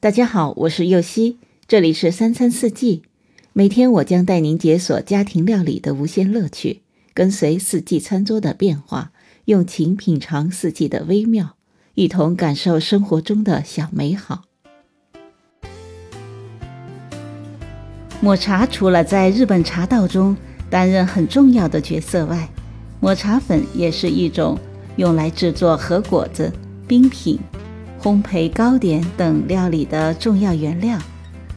大家好，我是右希，这里是三餐四季。每天我将带您解锁家庭料理的无限乐趣，跟随四季餐桌的变化，用情品尝四季的微妙，一同感受生活中的小美好。抹茶除了在日本茶道中担任很重要的角色外，抹茶粉也是一种用来制作和果子、冰品。烘焙糕点等料理的重要原料，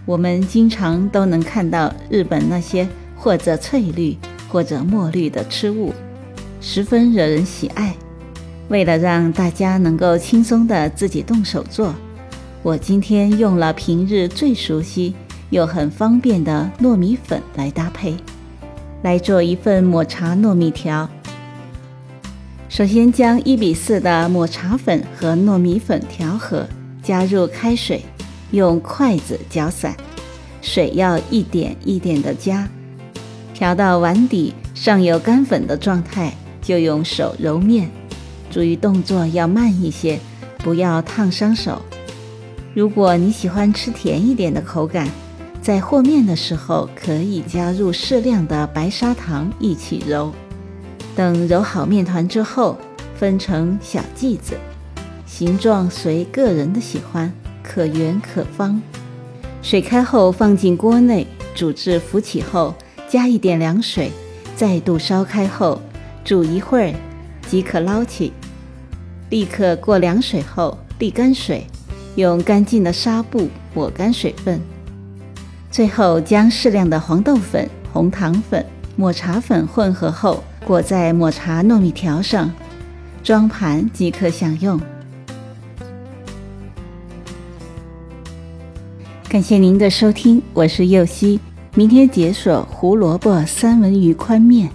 我们经常都能看到日本那些或者翠绿或者墨绿的吃物，十分惹人喜爱。为了让大家能够轻松的自己动手做，我今天用了平日最熟悉又很方便的糯米粉来搭配，来做一份抹茶糯米条。首先将一比四的抹茶粉和糯米粉调和，加入开水，用筷子搅散，水要一点一点的加，调到碗底上有干粉的状态，就用手揉面，注意动作要慢一些，不要烫伤手。如果你喜欢吃甜一点的口感，在和面的时候可以加入适量的白砂糖一起揉。等揉好面团之后，分成小剂子，形状随个人的喜欢，可圆可方。水开后放进锅内，煮至浮起后，加一点凉水，再度烧开后煮一会儿即可捞起。立刻过凉水后沥干水，用干净的纱布抹干水分。最后将适量的黄豆粉、红糖粉、抹茶粉混合后。裹在抹茶糯米条上，装盘即可享用。感谢您的收听，我是右希。明天解锁胡萝卜三文鱼宽面。